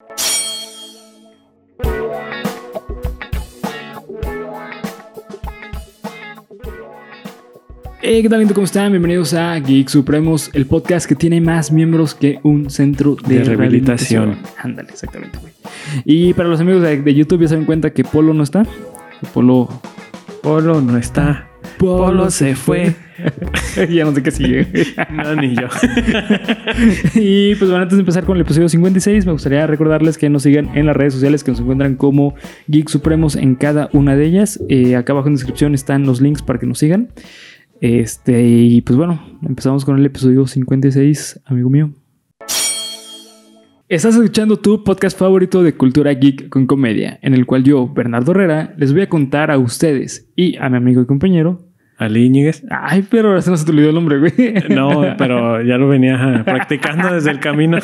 Hey, ¿qué tal, gente? ¿Cómo están? Bienvenidos a Geek Supremos, el podcast que tiene más miembros que un centro de, De rehabilitación. Ándale, exactamente, güey. Y para los amigos de, de YouTube ya se dan cuenta que Polo no está. Polo. Polo no está. Polo se fue. ya no sé qué sigue. No, ni yo. y pues bueno, antes de empezar con el episodio 56, me gustaría recordarles que nos sigan en las redes sociales que nos encuentran como Geek Supremos en cada una de ellas. Eh, acá abajo en descripción están los links para que nos sigan. Este, y pues bueno, empezamos con el episodio 56, amigo mío. Estás escuchando tu podcast favorito de cultura geek con comedia, en el cual yo, Bernardo Herrera, les voy a contar a ustedes y a mi amigo y compañero. Ali Íñiguez. Ay, pero ahora se nos olvidó el nombre, güey. No, pero ya lo venía practicando desde el camino.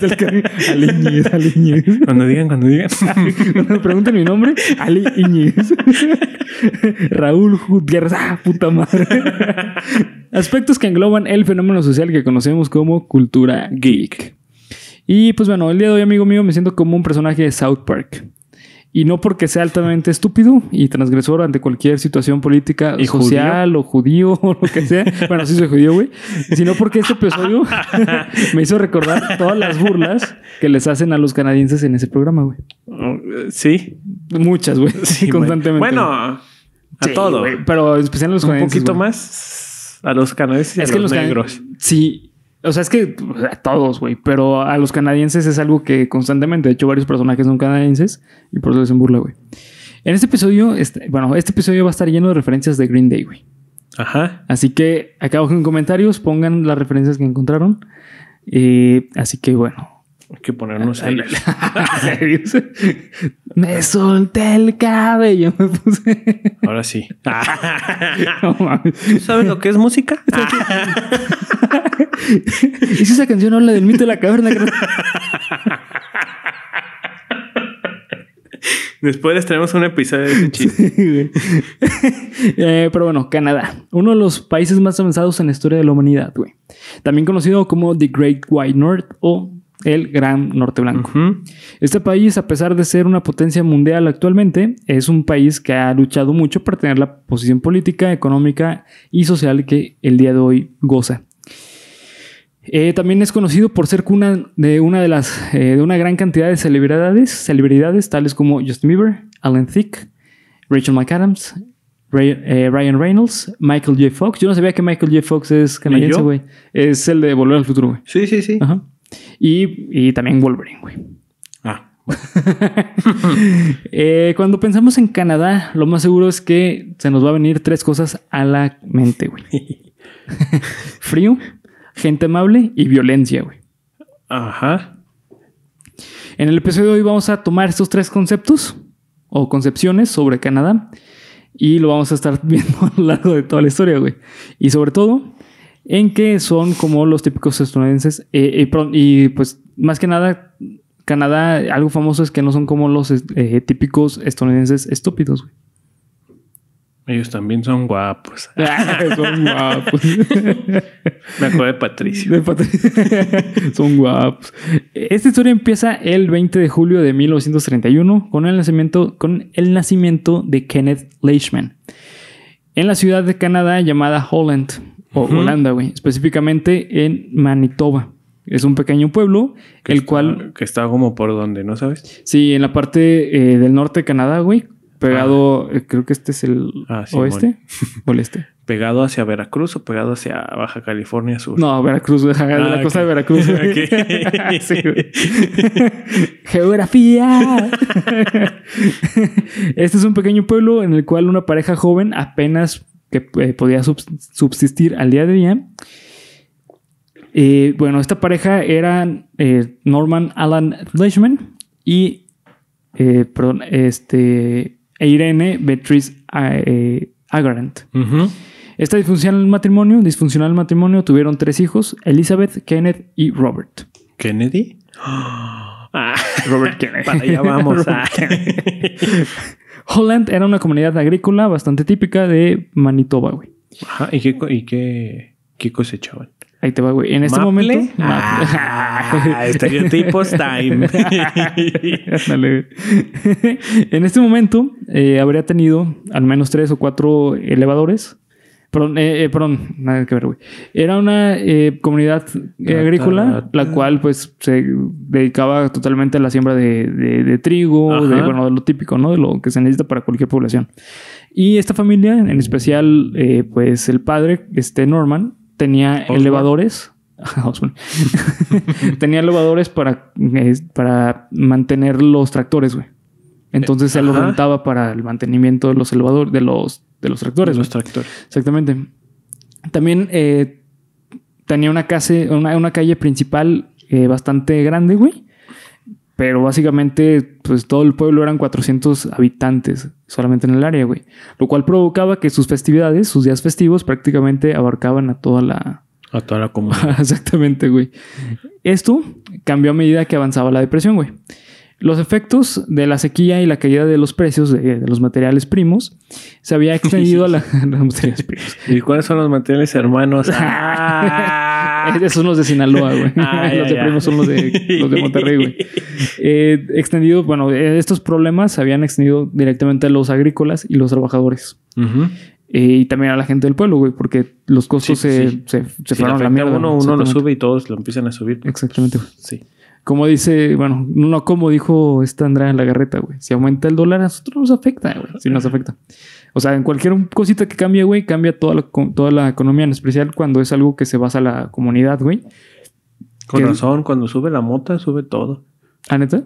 Del que- Ali Íñiguez, Ali Íñiguez. Cuando digan, cuando digan. Cuando me pregunten mi nombre, Ali Íñiguez. Raúl Gutiérrez. Ah, puta madre. Aspectos que engloban el fenómeno social que conocemos como cultura geek. Y pues bueno, el día de hoy, amigo mío, me siento como un personaje de South Park. Y no porque sea altamente estúpido y transgresor ante cualquier situación política, ¿Y social o judío o lo que sea. Bueno, sí soy judío, güey. Sino porque este episodio me hizo recordar todas las burlas que les hacen a los canadienses en ese programa, güey. Sí. Muchas, güey. Sí, constantemente. Bueno, a Sí, todo. güey, pero en especial a los Un canadienses, poquito güey. más a los canadienses y Es a que los los can- negros. Sí. O sea, es que a todos, güey. Pero a los canadienses es algo que constantemente, de hecho, varios personajes son canadienses y por eso les hacen burla, güey. En este episodio, este, bueno, este episodio va a estar lleno de referencias de Green Day, güey. Ajá. Así que acá abajo en comentarios pongan las referencias que encontraron. Eh, así que bueno. Hay que ponernos serios. Me solté el cabello, me puse. Ahora sí. No. ¿Tú sabes lo que es música? ¿Y si esa canción habla del mito de la caverna? Después les traemos un episodio de ese chiste. Eh, pero bueno, Canadá, uno de los países más avanzados en la historia de la humanidad, güey. También conocido como The Great White North o el Gran Norte Blanco. Este país, a pesar de ser una potencia mundial actualmente, es un país que ha luchado mucho para tener la posición política, económica y social que el día de hoy goza. Eh, también es conocido por ser cuna de una de las eh, de una gran cantidad de celebridades, celebridades tales como Justin Bieber, Alan Thicke, Rachel McAdams, Ray- eh, Ryan Reynolds, Michael J. Fox. Yo no sabía que Michael J. Fox es canadiense, güey. Es el de Volver al Futuro, güey. Sí, sí, sí. Ajá. Y, y también Wolverine, güey. Ah, Eh, cuando pensamos en Canadá, lo más seguro es que se nos va a venir tres cosas a la mente, güey. Frío, gente amable y violencia, güey. Ajá. En el episodio de hoy vamos a tomar estos tres conceptos o concepciones sobre Canadá y lo vamos a estar viendo a lo largo de toda la historia, güey. Y sobre todo en que son como los típicos estadounidenses eh, y, pro- y, pues más que nada Canadá algo famoso es que no son como los eh, típicos estadounidenses estúpidos, güey. Ellos también son guapos. son guapos. Me acuerdo de Patricio. De. Son guapos. Esta historia empieza el 20 de julio de 1931 con el nacimiento, con el nacimiento de Kenneth Leishman en la ciudad de Canadá llamada Holland o. Holanda, güey, específicamente en Manitoba. Es un pequeño pueblo, Que el está- cual, Que está como por donde, ¿no sabes? sí, en la parte eh, del norte de Canadá, güey, pegado, eh, creo que este es el Ah, sí, oeste o el este. ¿Pegado hacia Veracruz o pegado hacia Baja California Sur? No, Veracruz, la Ah, costa ok. de Veracruz. Sí. Geografía. este es un pequeño pueblo en el cual una pareja joven apenas que eh, podía subs- subsistir al día de día. Eh, bueno, esta pareja eran eh, Norman Alan Leishman y eh, perdón, este, Irene Beatrice eh, Agarant. Ujú. Este disfuncional matrimonio, disfuncional matrimonio, tuvieron tres hijos, Elizabeth, Kenneth y Robert. ¿Kennedy? Ah, Robert Kennedy. para allá vamos. Ah. Holland era una comunidad agrícola bastante típica de Manitoba, güey. Ajá, ¿Y qué, y qué, qué cosechaban? Ahí te va, güey. En este ¿Maple? momento. Ah, estereotipos time. Güey. en este momento eh, habría tenido al menos tres o cuatro elevadores. Perdón, eh, eh, perdón, nada que ver, güey. Era una eh, comunidad eh, agrícola, la cual pues se dedicaba totalmente a la siembra de, de- de trigo, de, bueno, de lo típico, ¿no? De lo que se necesita para cualquier población. Y esta familia, en especial, pues el padre, este Norman, tenía elevadores. Tenía elevadores para, para mantener los tractores, güey. Entonces se lo rentaba para el mantenimiento de los elevadores, de los, de los tractores. Los güey. tractores. Exactamente. También eh, tenía una, casa, una, una calle principal eh, bastante grande, güey. Pero básicamente, pues todo el pueblo eran 400 habitantes solamente en el área, güey. Lo cual provocaba que sus festividades, sus días festivos, prácticamente abarcaban a toda la, A toda la comunidad. Exactamente, güey. Esto cambió a medida que avanzaba la depresión, güey. Los efectos de la sequía y la caída de los precios de, de los materiales primos se había extendido a la, los materiales primos. ¿Y cuáles son los materiales hermanos? Ah. Esos son los de Sinaloa, güey. Ah, los de primos son los de, los de Monterrey, güey. Eh, extendido, bueno, eh, estos problemas se habían extendido directamente a los agrícolas y los trabajadores. Eh, y también a la gente del pueblo, güey, porque los costos Sí, se, sí. se, se Si fueron a la mierda. uno, ¿no? uno lo sube y todos lo empiezan a subir. Exactamente, güey. Sí. Como dice, bueno, no como dijo esta Andrea en la garreta, güey. Si aumenta el dólar, a nosotros nos afecta, güey. Sí nos afecta. O sea, en cualquier cosita que cambie, güey, cambia toda la, toda la economía, en especial cuando es algo que se basa la comunidad, güey. Con razón, cuando sube la mota, sube todo. ¿Ah, neta?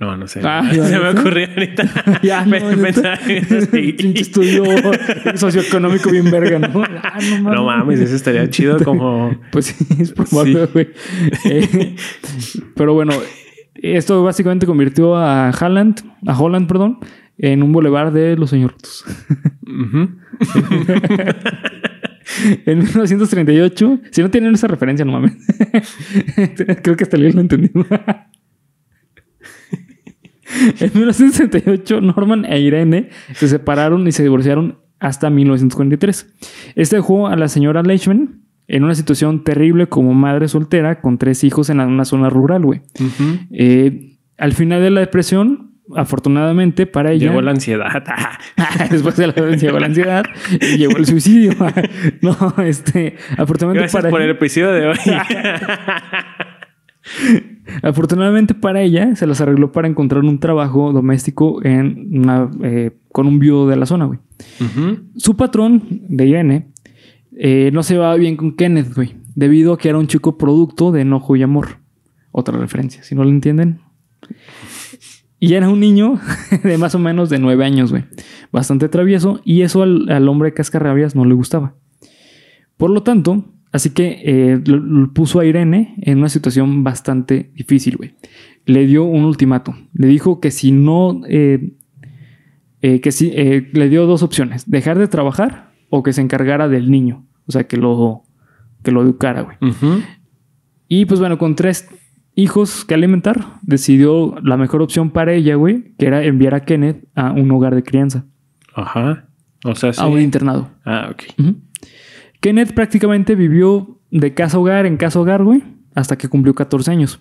No, no sé. Ah, Se me ocurrió ahorita. Ya, no, Pe- ¿neta? pensar en eso, sí. Pinche estudio socioeconómico bien verga, ¿no? Ah, no mames. No mames, eso estaría chido como... Pues sí, es probable, güey. Eh, pero bueno, esto básicamente convirtió a Holland, a Holland, perdón, en un bulevar de los señoritos. Ujú. En 1938, si no tienen esa referencia, no mames. Creo que hasta Leo lo entendió. en 1968, Norman e Irene se separaron y se divorciaron hasta 1943. Este dejó a la señora Leishman en una situación terrible como madre soltera con tres hijos en una zona rural, güey. Eh, al final de la depresión, afortunadamente para ella... Llegó la ansiedad. Después de la, llegó la ansiedad y llegó el suicidio. no, este, afortunadamente Gracias para por el episodio de hoy. Afortunadamente para ella se las arregló para encontrar un trabajo doméstico en una, eh, con un viudo de la zona, güey. Su patrón de Irene eh, no se llevaba bien con Kenneth, güey, debido a que era un chico producto de enojo y amor. Otra referencia, si no lo entienden. Y era un niño de más o menos de nueve años, güey. Bastante travieso y eso al, al hombre cascarrabias no le gustaba. Por lo tanto, así que eh, lo, lo puso a Irene en una situación bastante difícil, güey. Le dio un ultimato. Le dijo que si no... eh, eh, que sí, eh, le dio dos opciones. Dejar de trabajar o que se encargara del niño. O sea, que lo, que lo educara, güey. Ujú. Y pues bueno, con tres hijos que alimentar, decidió la mejor opción para ella, güey, que era enviar a Kenneth a un hogar de crianza, Ajá. O sea, sí. a un internado. Ah, ok. Ujú. Kenneth prácticamente vivió de casa a hogar en casa hogar, güey, hasta que cumplió 14 años.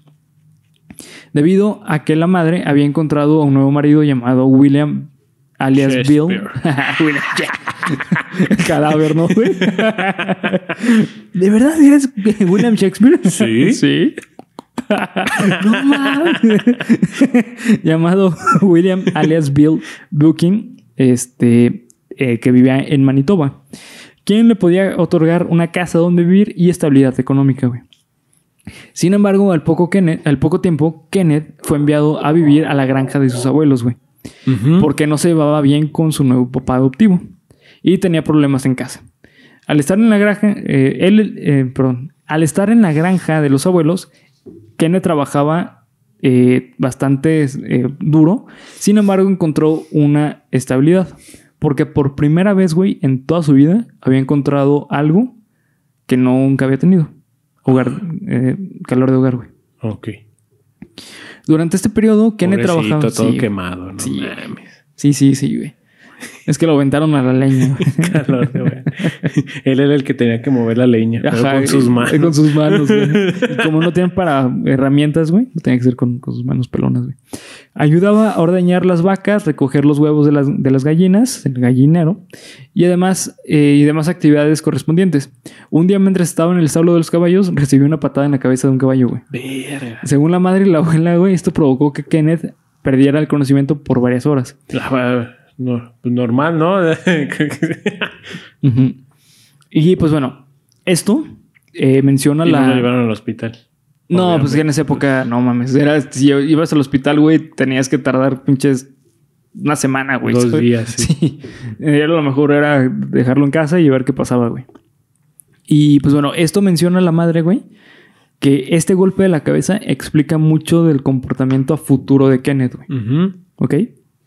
Debido a que la madre había encontrado a un nuevo marido llamado William, alias Bill. William cadáver, ¿no, güey? ¿De verdad eres William Shakespeare? Sí. Sí. no mames. Llamado William alias Bill Booking, este, eh, que vivía en Manitoba, quien le podía otorgar una casa donde vivir y estabilidad económica, güey. Sin embargo, al poco, Kenneth- al poco tiempo, Kenneth fue enviado a vivir a la granja de sus abuelos, güey porque no se llevaba bien con su nuevo papá adoptivo y tenía problemas en casa. Al estar en la granja, eh, él, eh, perdón, al estar en la granja de los abuelos, Kenneth trabajaba eh, bastante duro, sin embargo encontró una estabilidad, porque por primera vez, güey, en toda su vida había encontrado algo que nunca había tenido. Hogar, eh, calor de hogar, güey. Ok. Durante este periodo, Kenneth trabajaba... todo sí, quemado. No Sí. mames. Sí, sí, sí, güey. Es que lo aventaron a la leña. Calor, güey. Él era el que tenía que mover la leña Ajá, con sus manos. Con sus manos, güey. Y como no tienen para herramientas, güey, tenía que ser con, con sus manos pelonas, güey. Ayudaba a ordeñar las vacas, recoger los huevos de las, de las gallinas, el gallinero, y además, eh, y demás actividades correspondientes. Un día, mientras estaba en el establo de los caballos, recibió una patada en la cabeza de un caballo, güey. Verga. Según la madre y la abuela, güey, esto provocó que Kenneth perdiera el conocimiento por varias horas. La- no, pues normal, ¿no? Y pues bueno, esto eh, menciona y no lo la. llevaron al hospital. No, Obviamente. pues que en esa época, no mames. Era, si ibas al hospital, güey, tenías que tardar pinches una semana, güey. Dos ¿sabes? días, sí. Sí. Era lo mejor era dejarlo en casa y ver qué pasaba, güey. Y pues bueno, esto menciona la madre, güey, que este golpe de la cabeza explica mucho del comportamiento a futuro de Kenneth, güey. Ujú. ¿Ok?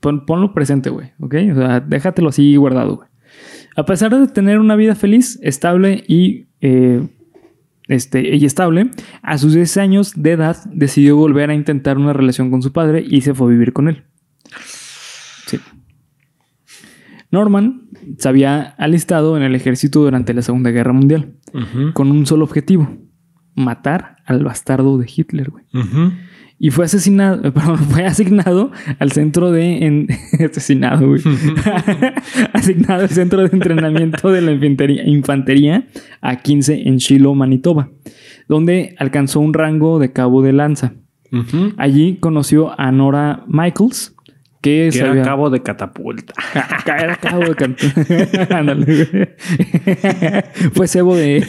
Pon- ponlo presente, güey. ¿Ok? O sea, déjatelo así guardado, güey. A pesar de tener una vida feliz, estable y, eh, este, y estable, a sus 10 años de edad decidió volver a intentar una relación con su padre y se fue a vivir con él. Sí. Norman se había alistado en el ejército durante la Segunda Guerra Mundial con un solo objetivo: matar al bastardo de Hitler, güey. Y fue asesinado, perdón, fue asignado al centro de en- asesinado, güey. asignado al centro de entrenamiento de la infantería, infantería a 15 en Shiloh, Manitoba, donde alcanzó un rango de cabo de lanza. Allí conoció a Nora Michaels, que, Que se era cabo de catapulta. Era cabo de güey. Fue cebo de.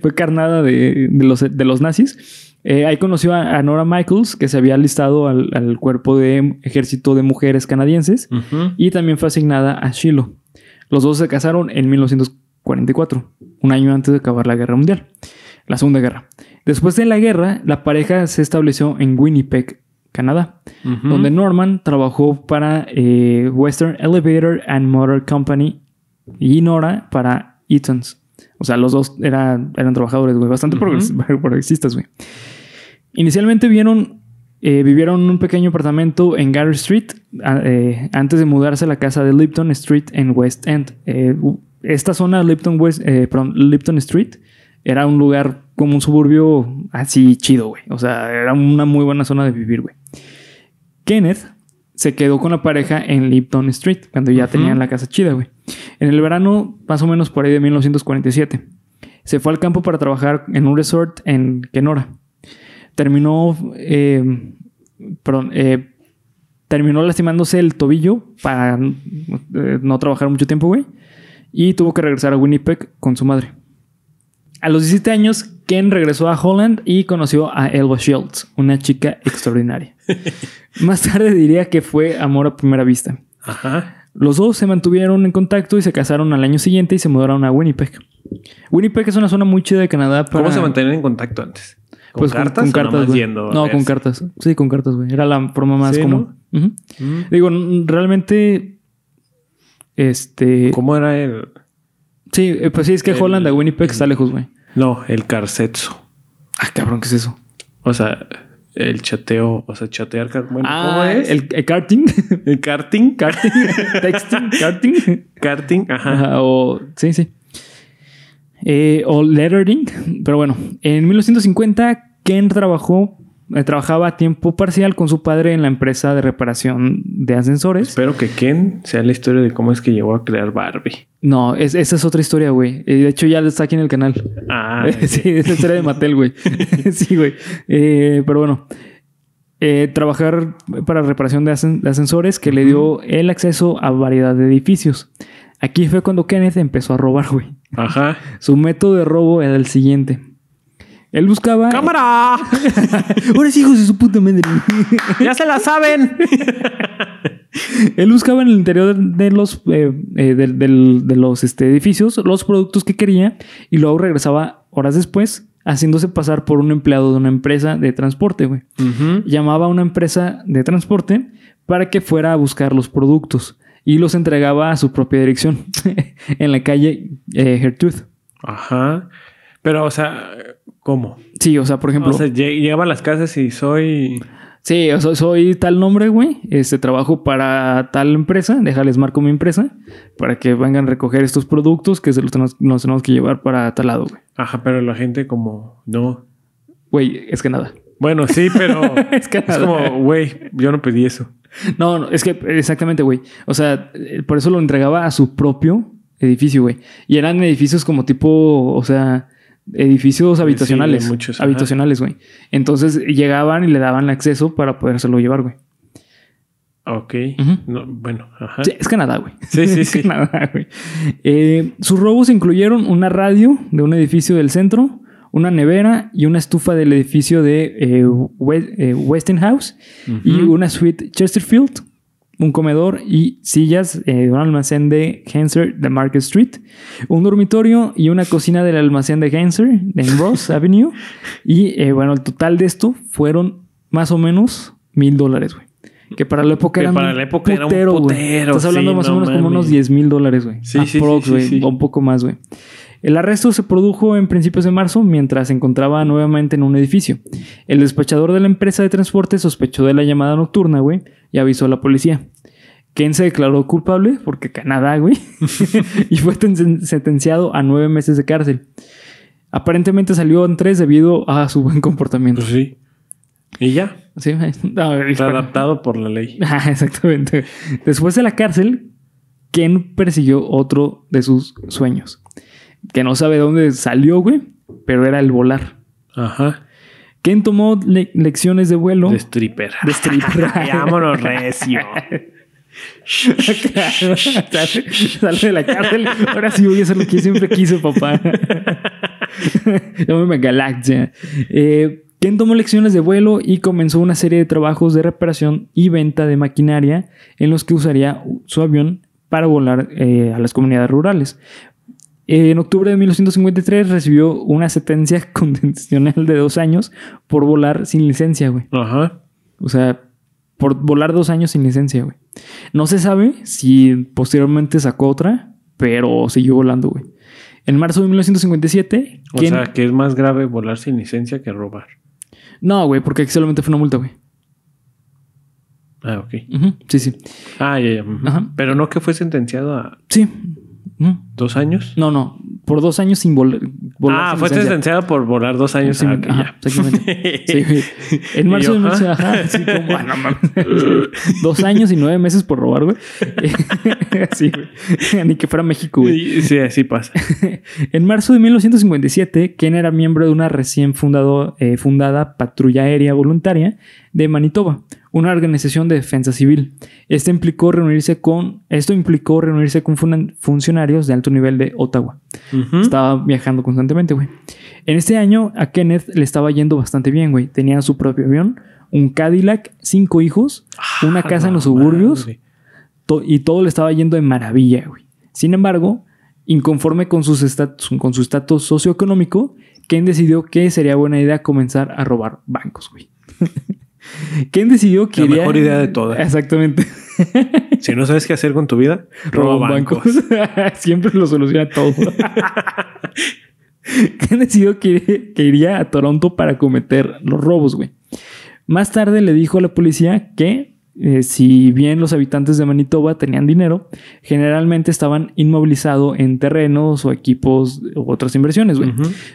Fue carnada de, de los, de los nazis. Eh, ahí conoció a, a Nora Michaels, que se había alistado al, al cuerpo de ejército de mujeres canadienses. Y también fue asignada a Shiloh. Los dos se casaron en 1944, un año antes de acabar la guerra mundial, la Segunda Guerra. Después de la guerra, la pareja se estableció en Winnipeg, Canadá, donde Norman trabajó para eh, Western Elevator and Motor Company y Nora para Eaton's. O sea, los dos era- eran trabajadores, güey, bastante Ujú. progres- progresistas, güey. Inicialmente vieron, eh, vivieron en un pequeño apartamento en Gary Street eh, antes de mudarse a la casa de Lipton Street en West End. Eh, esta zona, Lipton, West, perdón, Lipton Street, era un lugar como un suburbio así chido, güey. O sea, era una muy buena zona de vivir, güey. Kenneth se quedó con la pareja en Lipton Street cuando ya tenían la casa chida, güey. En el verano, más o menos por ahí de 1947, se fue al campo para trabajar en un resort en Kenora. Terminó, eh, perdón, eh, terminó lastimándose el tobillo para eh, no trabajar mucho tiempo, güey. Y tuvo que regresar a Winnipeg con su madre. A los 17 años, Ken regresó a Holland y conoció a Elva Shields, una chica extraordinaria. Más tarde diría que fue amor a primera vista. Ajá. Los dos se mantuvieron en contacto y se casaron al año siguiente y se mudaron a Winnipeg. Winnipeg es una zona muy chida de Canadá para... ¿Cómo se mantenían en contacto antes? ¿Con Pues cartas con, yendo a No, con cartas. Sí, con cartas, güey. Era la forma más Sí, común. Mm. Digo, realmente... Este... ¿Cómo era el...? Sí, eh, pues sí, es que El- Holland a Winnipeg está lejos, güey. No, el carsetzo. Ah, cabrón, ¿qué es eso? O sea, el chateo, o sea, chatear. Bueno, ¿cómo ah, es? El, el karting. ¿El karting. karting. Texting. Karting. Karting, ajá. Ajá, o... Sí, sí. Eh, o lettering. Pero bueno, en 1950 Ken trabajó... eh, trabajaba a tiempo parcial con su padre en la empresa de reparación de ascensores. Espero que Ken sea la historia de cómo es que llegó a crear Barbie. No, es- esa es otra historia, güey. Eh, de hecho, ya está aquí en el canal. Ah, sí, es la historia de Mattel, güey. sí, güey. Eh, pero bueno. Eh, trabajar para reparación de, ascen- de ascensores que le dio el acceso a variedad de edificios. Aquí fue cuando Kenneth empezó a robar, güey. Ajá. Su método de robo era el siguiente. Él buscaba... ¡Cámara! Ahora sí, hijos de su puta madre. ¡Ya se la saben! Él buscaba en el interior de los, eh, eh, de los este, edificios los productos que quería y luego regresaba horas después haciéndose pasar por un empleado de una empresa de transporte, güey. Ujú. Llamaba a una empresa de transporte para que fuera a buscar los productos y los entregaba a su propia dirección en la calle eh, Gertrude. Ajá. Pero, o sea, ¿cómo? Sí, o sea, por ejemplo, O sea, llegaba a las casas y soy... Sí, o sea, soy tal nombre, güey. Este trabajo para tal empresa. Déjales marco mi empresa para que vengan a recoger estos productos que se los tenemos, nos tenemos que llevar para tal lado, güey. Ajá, pero la gente como, no. Güey, es que nada. Bueno, sí, pero Es que es como, güey, yo no pedí eso. No, no, es que exactamente, güey. O sea, eh, por eso lo entregaba a su propio edificio, güey. Y eran edificios como tipo, o sea, edificios Sí, habitacionales. muchos, habitacionales, güey. Entonces llegaban y le daban acceso para podérselo llevar, güey. Ok. No, bueno, ajá. Sí, es Canadá, güey. Sí, sí, Es sí. Canadá, güey. Eh, sus robos incluyeron una radio de un edificio del centro, una nevera y una estufa del edificio de eh, eh, Westinghouse y una suite Chesterfield, un comedor y sillas eh, de un almacén de Hanser de Market Street, un dormitorio y una cocina del almacén de Hanser en Ross Avenue. Y eh, bueno, el total de esto fueron más o menos mil dólares, güey. Que para la época Que era para la época era un putero, güey. putero, Estás hablando sí, más o no menos como unos 10 mil dólares, güey. Sí, sí, Aprox, sí, sí. o un poco más, güey. El arresto se produjo en principios de marzo mientras se encontraba nuevamente en un edificio. El despachador de la empresa de transporte sospechó de la llamada nocturna, güey, y avisó a la policía. Ken se declaró culpable porque Canadá, güey, y fue ten- sentenciado a nueve meses de cárcel. Aparentemente salió en tres debido a su buen comportamiento. Pues sí. Y ya. Sí, no, Está adaptado por la ley. Ah, exactamente. Después de la cárcel, Ken persiguió otro de sus sueños. Que no sabe de dónde salió, güey, pero era el volar. Ajá. Ken tomó le- lecciones de vuelo. De stripper. De stripper. Vámonos recio. Claro, sale, de la cárcel. Ahora sí voy a hacer lo que siempre quise, papá. Llámame Galaxia. Eh, Ken tomó lecciones de vuelo y comenzó una serie de trabajos de reparación y venta de maquinaria en los que usaría su avión para volar eh, a las comunidades rurales. En octubre de 1953 recibió una sentencia condicional de dos años por volar sin licencia, güey. Ajá. O sea, por volar dos años sin licencia, güey. No se sabe si posteriormente sacó otra, pero siguió volando, güey. En marzo de 1957, O ¿quién? sea, que es más grave volar sin licencia que robar. No, güey, porque aquí solamente fue una multa, güey. Ah, ok. Sí, sí. Ah, ya, ya. Pero no que fue sentenciado a Sí. Ujú. dos años. No, no. Por dos años sin vol- volar. ah, sin fue sentenciado por volar dos años. Ah, ok, ajá, exactamente. Sí. En marzo yo, de ajá. ajá, sí, como, ah, no mames. Dos años y nueve meses por robar, güey. sí, güey. Ni que fuera México, güey. Sí, así pasa. En marzo de 1957, Ken era miembro de una recién fundado, eh, fundada patrulla aérea voluntaria de Manitoba, una organización de defensa civil. Este implicó reunirse con, esto implicó reunirse con fun- funcionarios de alto nivel de Ottawa. Estaba viajando constantemente, güey. En este año a Kenneth le estaba yendo bastante bien, güey. Tenía su propio avión, un Cadillac, cinco hijos, una Ah, casa en los suburbios to- y todo le estaba yendo de maravilla, güey. Sin embargo, inconforme con, sus con su estatus socioeconómico, Ken decidió que sería buena idea comenzar a robar bancos, güey. Ken decidió que La iría- mejor idea de todas. Exactamente. Si no sabes qué hacer con tu vida, Roba bancos. Siempre lo soluciona todo. Ken decidió que, que iría a Toronto para cometer los robos, güey. Más tarde le dijo a la policía que eh, si bien los habitantes de Manitoba tenían dinero, generalmente estaban inmovilizados en terrenos o equipos u otras inversiones, güey.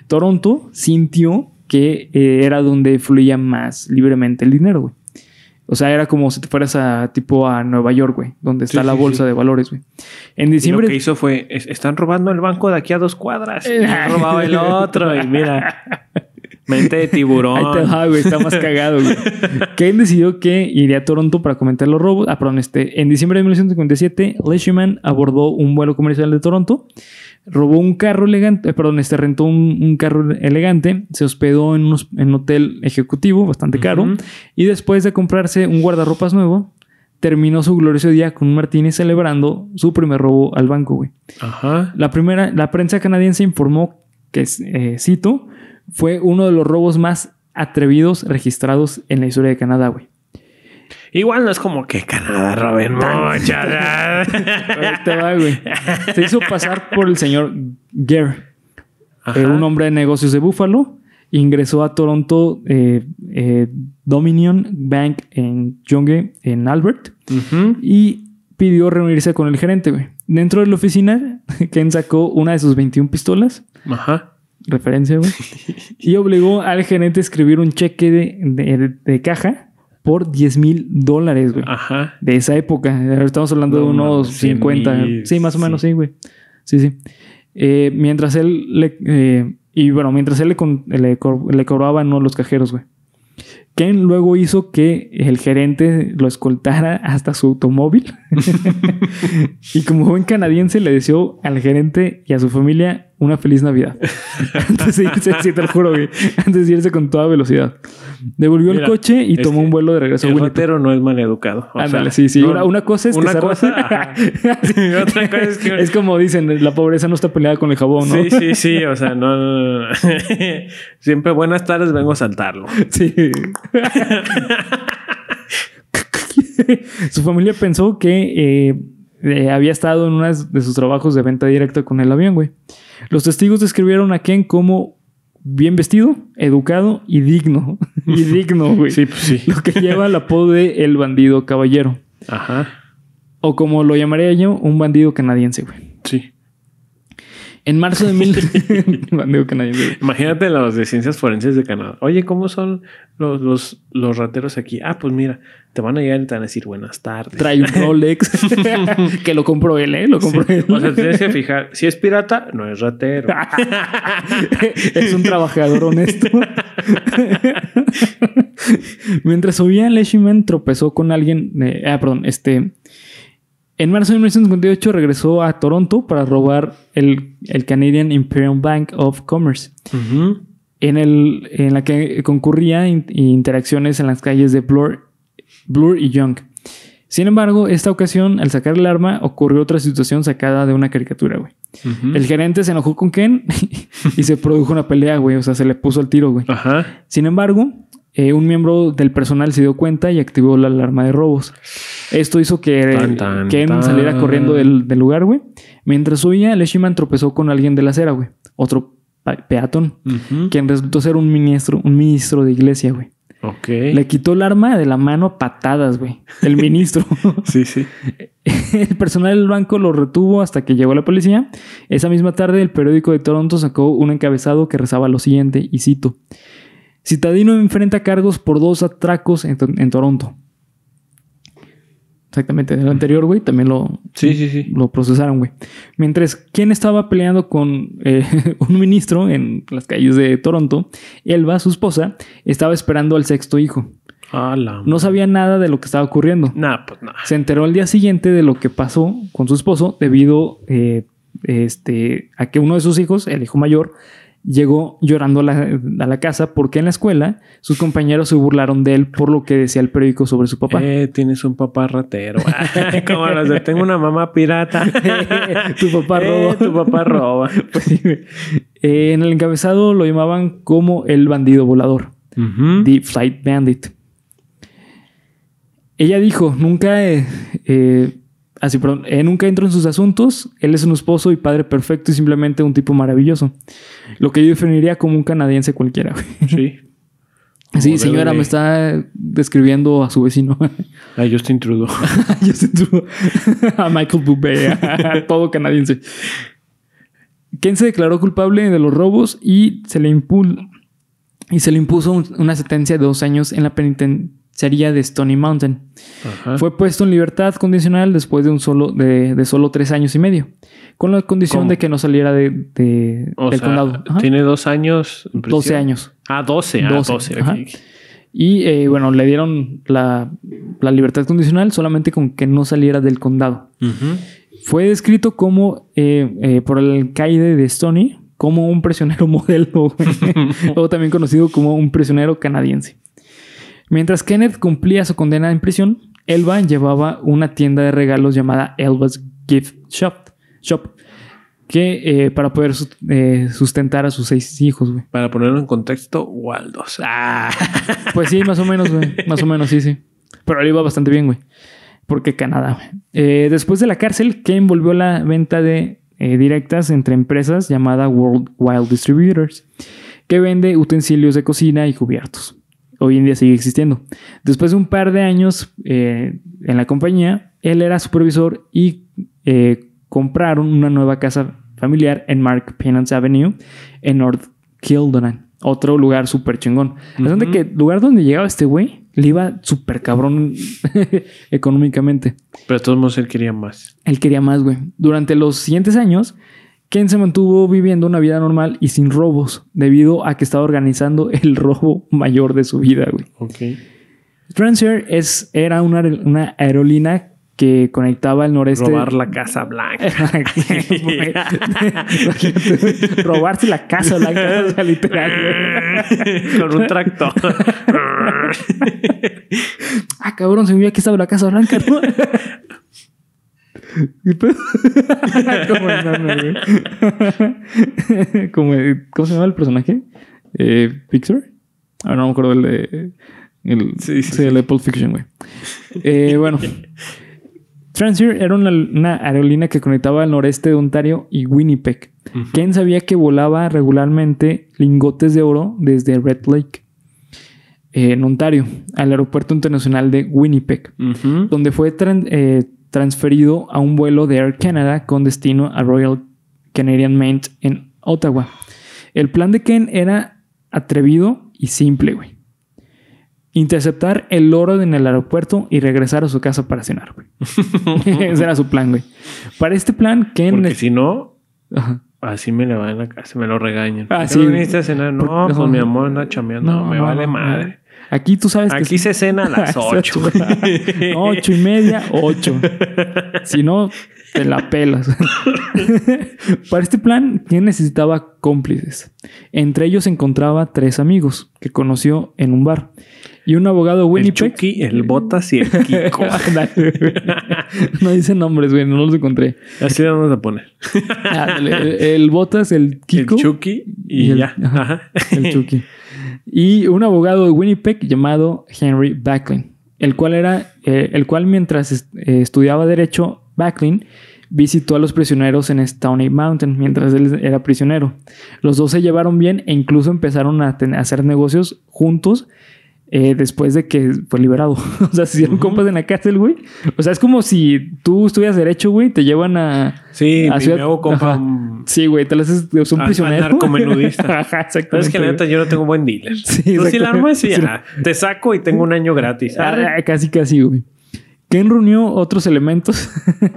Toronto sintió que eh, era donde fluía más libremente el dinero, güey. O sea, era como si te fueras a tipo a Nueva York, güey, donde está Sí, la sí, bolsa sí. de valores, güey. En Y lo diciembre. que hizo fue, "Es- están robando el banco de aquí a dos cuadras. Y robaba el otro. Y mira, mente de tiburón. Ahí te va, güey, está más cagado, güey. Kane decidió que iría a Toronto para comentar los robos. Ah, perdón, este. En diciembre de 1957, Leishman abordó un vuelo comercial de Toronto, robó un carro elegante, eh, perdón, este rentó un, un carro elegante, se hospedó en, unos- en un hotel ejecutivo bastante caro y después de comprarse un guardarropas nuevo, terminó su glorioso día con un martini celebrando su primer robo al banco, güey. Ajá. La primera, la prensa canadiense informó que, eh, cito, fue uno de los robos más atrevidos registrados en la historia de Canadá, güey. Igual no es como que Canadá roben muchas. Te va, güey. Se hizo pasar por el señor Gare, eh, un hombre de negocios de Búfalo, ingresó a Toronto eh, eh, Dominion Bank en Yonge, en Albert, y pidió reunirse con el gerente, güey. Dentro de la oficina, Ken sacó una de sus 21 pistolas, Ajá. Referencia, güey, y obligó al gerente a escribir un cheque de, de- de caja por 10 mil dólares, güey. Ajá. De esa época. Estamos hablando de No unos mames, 100 50. mil, Sí, más o menos, sí. sí, güey. Sí, sí. Eh, mientras él le. eh, y bueno, mientras él le, con- le, co- le cobraba no los cajeros, güey. Ken luego hizo que el gerente lo escoltara hasta su automóvil. y como buen canadiense le deseó al gerente y a su familia una feliz Navidad. antes de irse, sí, te lo juro, güey. Antes de irse con toda velocidad. Devolvió Mira, el coche y tomó un vuelo de regreso El ratero no es maleducado. Ándale, sí, sí. no- una, una cosa es que una cosa. Y otra cosa es que es como dicen, la pobreza no está peleada con el jabón, ¿no? Sí, sí, sí, o sea, no, no, no. Siempre buenas tardes, vengo a saltarlo. Sí. Su familia pensó que eh, eh, había estado en uno de sus trabajos de venta directa con el avión, güey. Los testigos describieron a Ken como bien vestido, educado y digno. y digno, güey. Sí, pues sí. Lo que lleva el apodo de el bandido caballero. Ajá, O como lo llamaría yo, un bandido canadiense, güey. sí. En marzo de mil... Imagínate los de ciencias forenses de Canadá. Oye, ¿cómo son los, los, los rateros aquí? Ah, pues mira, te van a llegar y te van a decir buenas tardes. Trae un Rolex que lo compró él, ¿eh? Lo Sí. compró él. O sea, tienes que fijar. Si es pirata, no es ratero. es un trabajador honesto. Mientras subía, Leshiman tropezó con alguien. eh, ah, perdón, este. En marzo de 1958 regresó a Toronto para robar el, el Canadian Imperial Bank of Commerce, en, el, en la que concurría in- interacciones en las calles de Bloor, Bloor y Young. Sin embargo, esta ocasión, al sacar el arma, ocurrió otra situación sacada de una caricatura, güey. El gerente se enojó con Ken y se produjo una pelea, güey. O sea, se le puso el tiro, güey. Ajá. Sin embargo, eh, un miembro del personal se dio cuenta y activó la alarma de robos. Esto hizo que Tan, tan, Ken tan. saliera corriendo del, del lugar, güey. Mientras huía, Leshiman tropezó con alguien de la acera, güey. Otro peatón. Quien resultó ser un ministro, un ministro de iglesia, güey. Ok. Le quitó el arma de la mano a patadas, güey. El ministro. Sí, sí. El personal del banco lo retuvo hasta que llegó la policía. Esa misma tarde, el periódico de Toronto sacó un encabezado que rezaba lo siguiente, y cito: Citadino enfrenta cargos por dos atracos en, To- en Toronto. Exactamente, el anterior, güey, también lo, Sí, sí, sí. lo procesaron, güey. Mientras quien estaba peleando con eh, un ministro en las calles de Toronto, Elba, su esposa, estaba esperando al sexto hijo. A la No sabía nada de lo que estaba ocurriendo. Nah, pues nada. Se enteró al día siguiente de lo que pasó con su esposo debido eh, este, a que uno de sus hijos, el hijo mayor, llegó llorando a la, a la casa porque en la escuela sus compañeros se burlaron de él por lo que decía el periódico sobre su papá. Eh, tienes un papá ratero. Como los de tengo una mamá pirata. Tu papá Eh, roba. tu papá roba. Pues. Eh, en el encabezado lo llamaban como el bandido volador. The Flight Bandit. Ella dijo, nunca, eh, eh, así, perdón, eh, nunca entro en sus asuntos. Él es un esposo y padre perfecto y simplemente un tipo maravilloso. Lo que yo definiría como un canadiense cualquiera. güey. Sí. Sí, señora, me está describiendo a su vecino. A Justin Trudeau. Yo siento a Michael Bublé, a todo canadiense. Ken se declaró culpable de los robos y se le, impu- y se le impuso un- una sentencia de dos años en la penitenciaría de Stony Mountain. Ajá. Fue puesto en libertad condicional después de un solo de, de solo tres años y medio, con la condición ¿Cómo? de que no saliera de, de- O del sea, condado. Ajá. tiene dos años. en 12 prisión. años. Ah, 12. Ah, 12, 12. ajá. ok. Y eh, bueno, le dieron la, la libertad condicional solamente con que no saliera del condado. Fue descrito como eh, eh, por el alcaide de Stony como un prisionero modelo, o también conocido como un prisionero canadiense. Mientras Kenneth cumplía su condena en prisión, Elba llevaba una tienda de regalos llamada Elba's Gift Shop, Shop que eh, para poder eh, sustentar a sus seis hijos, güey. Para ponerlo en contexto, Waldos. Ah. Pues sí, más o menos, güey. Más o menos, sí, sí. Pero le iba bastante bien, güey. Porque Canadá, güey. Eh, después de la cárcel, Ken volvió a la venta de directas entre empresas llamada World Wild Distributors, que vende utensilios de cocina y cubiertos. Hoy en día sigue existiendo. Después de un par de años eh, en la compañía, él era supervisor y eh, compraron una nueva casa familiar en Mark Penance Avenue en North Kildonan. Otro lugar súper chingón. Donde que el lugar donde llegaba este güey le iba súper cabrón económicamente. Pero de todos modos él quería más. Él quería más, güey. Durante los siguientes años, Ken se mantuvo viviendo una vida normal y sin robos, debido a que estaba organizando el robo mayor de su vida, güey. Ok. Transair es, era una, aer- una aerolínea que conectaba el noreste. Robar la Casa Blanca. Robarse la casa blanca, o sea, literal. Con un tractor. Ah, cabrón, se me olvidó que estaba la casa blanca, ¿no? Como enano, güey. Como, ¿Cómo se llama el personaje? Eh, ¿Pixar? Ah, no me acuerdo el de. El, Sí, sí, sí, el de Pulp Fiction, güey. Eh, bueno. Transair era una, una aerolínea que conectaba al noreste de Ontario y Winnipeg. Ken sabía que volaba regularmente lingotes de oro desde Red Lake, eh, en Ontario, al aeropuerto internacional de Winnipeg, donde fue eh, transferido a un vuelo de Air Canada con destino a Royal Canadian Mint en Ottawa. El plan de Ken era atrevido y simple, güey. Interceptar el oro en el aeropuerto y regresar a su casa para cenar, güey. Ese era su plan, güey. Para este plan, Ken... Porque si no, Ajá. así me le va en la casa, me lo regañan. Ah, ¿Por qué sí. no viniste a cenar? No, pues mi amor anda chambeando. No, me vale madre. Aquí tú sabes que... Aquí se cena a las 8. No, ocho y media, ocho. Si no, te la pelas. Para este plan, Ken necesitaba cómplices. Entre ellos se encontraba tres amigos que conoció en un bar. Y un abogado de el Winnipeg. Chucky, el Botas y el Kiko. No dice nombres, güey, no los encontré. Así le vamos a poner. Ándale, el Botas, el Kiko. El Chucky y, y el- ya. ajá. Ajá. el Chucky. Y un abogado de Winnipeg llamado Henry Backlin, el cual era, eh, el cual mientras eh, estudiaba derecho, Backlin visitó a los prisioneros en Stony Mountain mientras él era prisionero. Los dos se llevaron bien e incluso empezaron a hacer negocios juntos eh, después de que fue liberado. o sea, se hicieron compas en la cárcel, güey. O sea, es como si tú estudias derecho, güey, te llevan a... Sí, a Ciudad- hago compa. Sí, güey, te lo haces, es un A- a prisionero. narcomenudista. Ajá, exactamente. es que la neta yo no tengo buen dealer. Sí, Tú sí la armas y ya. Te saco y tengo un año gratis. Ah, casi, casi, güey. Ken reunió otros elementos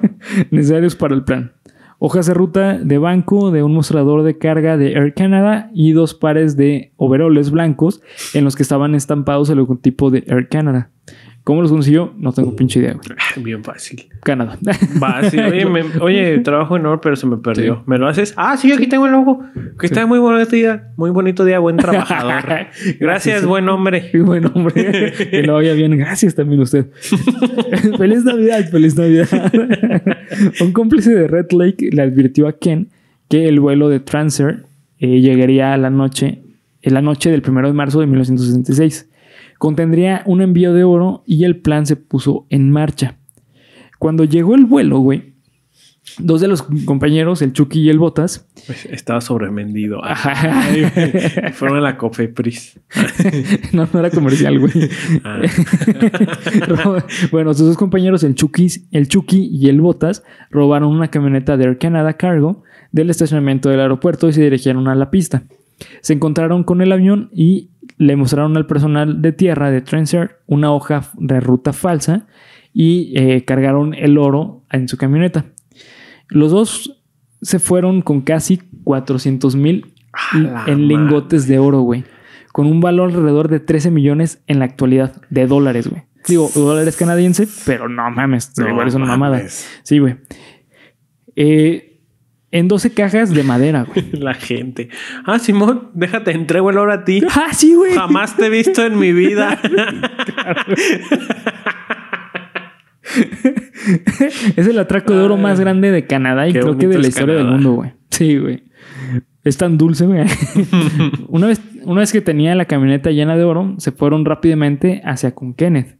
necesarios para el plan. Hojas de ruta de banco de un mostrador de carga de Air Canada y dos pares de overoles blancos en los que estaban estampados el logotipo de Air Canada. ¿Cómo los consiguió? No tengo pinche idea, güey. Ah, Bien fácil. Canadá. Fácil. Oye, me- oye, trabajo en oro, pero se me perdió. Sí. ¿Me lo haces? Ah, sí, aquí tengo el logo. Que está muy bonito día. Muy bonito día, buen trabajador. Gracias, buen hombre. Buen hombre. Que lo vaya bien. Gracias también usted. feliz Navidad, feliz Navidad. Un cómplice de Red Lake le advirtió a Ken que el vuelo de Transair eh, llegaría a la noche, en la noche del 1 de marzo de 1966. Contendría un envío de oro y el plan se puso en marcha. Cuando llegó el vuelo, güey, dos de los compañeros, el Chucky y el Botas, Pues, estaba sobrevendido. Fueron a la Cofepris. no, no era comercial, güey. Ah. Bueno, sus dos compañeros, el Chucky, el Chucky y el Botas, robaron una camioneta de Air Canada Cargo del estacionamiento del aeropuerto y se dirigieron a la pista. Se encontraron con el avión y le mostraron al personal de tierra de Transair una hoja de ruta falsa y eh, cargaron el oro en su camioneta. Los dos se fueron con casi 400 mil en lingotes de oro, güey. Con un valor alrededor de 13 millones en la actualidad de dólares, güey. Digo, dólares canadienses, pero no mames, No igual es una mamada. Sí, güey. Eh, en 12 cajas de madera, güey. La gente. Ah, Simón, déjate, entrego el oro a ti. ah, sí, güey. Jamás te he visto en mi vida. es el atraco de oro más grande de Canadá y creo que de la historia del mundo, güey. Sí, güey. Es tan dulce, güey. una, vez, una vez que tenía la camioneta llena de oro, se fueron rápidamente hacia con Kenneth,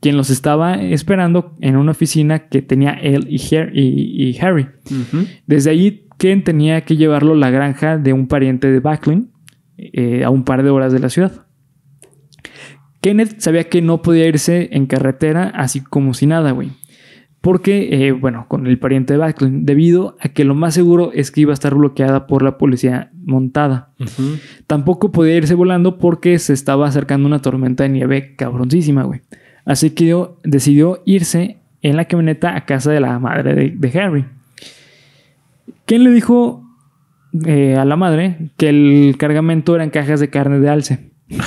quien los estaba esperando en una oficina que tenía él y, Har- y- y Harry. Desde allí, Ken tenía que llevarlo a la granja de un pariente de Backlin eh, a un par de horas de la ciudad. Kenneth sabía que no podía irse en carretera así como si nada, güey. Porque, eh, bueno, con el pariente de Backlund, debido a que lo más seguro es que iba a estar bloqueada por la policía montada. Tampoco podía irse volando porque se estaba acercando una tormenta de nieve cabroncísima, güey. Así que decidió irse en la camioneta a casa de la madre de, Harry. ¿Quién le dijo eh, a la madre que el cargamento eran cajas de carne de alce?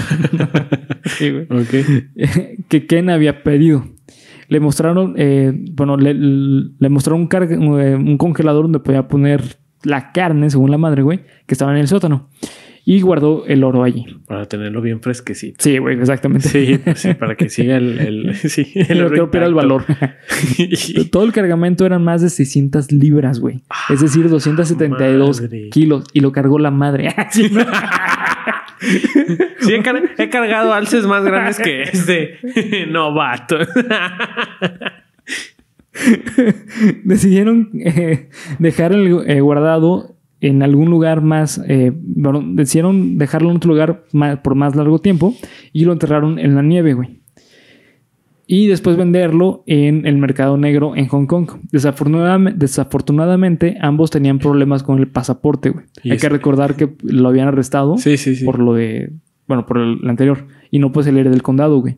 que Ken había pedido. Le mostraron, eh, bueno, le, mostraron un, eh, un congelador donde podía poner la carne, según la madre, güey, que estaba en el sótano. Y guardó el oro allí. Para tenerlo bien fresquecito. Sí, güey, exactamente. Sí, sí, para que siga el... el sí, el oro que el valor. Todo el cargamento eran más de 600 libras, güey. Es decir, 272 kilos. Y lo cargó la madre. Sí, he, cargado alces más grandes que este. Novato. Decidieron eh, dejar el eh, guardado en algún lugar más. Eh, bueno, decidieron dejarlo en otro lugar por más largo tiempo y lo enterraron en la nieve, güey y después venderlo en el mercado negro en Hong Kong. Desafortunadamente, ambos tenían problemas con el pasaporte, güey. Hay que recordar que lo habían arrestado por lo de, bueno, por el anterior y no puede salir del condado, güey.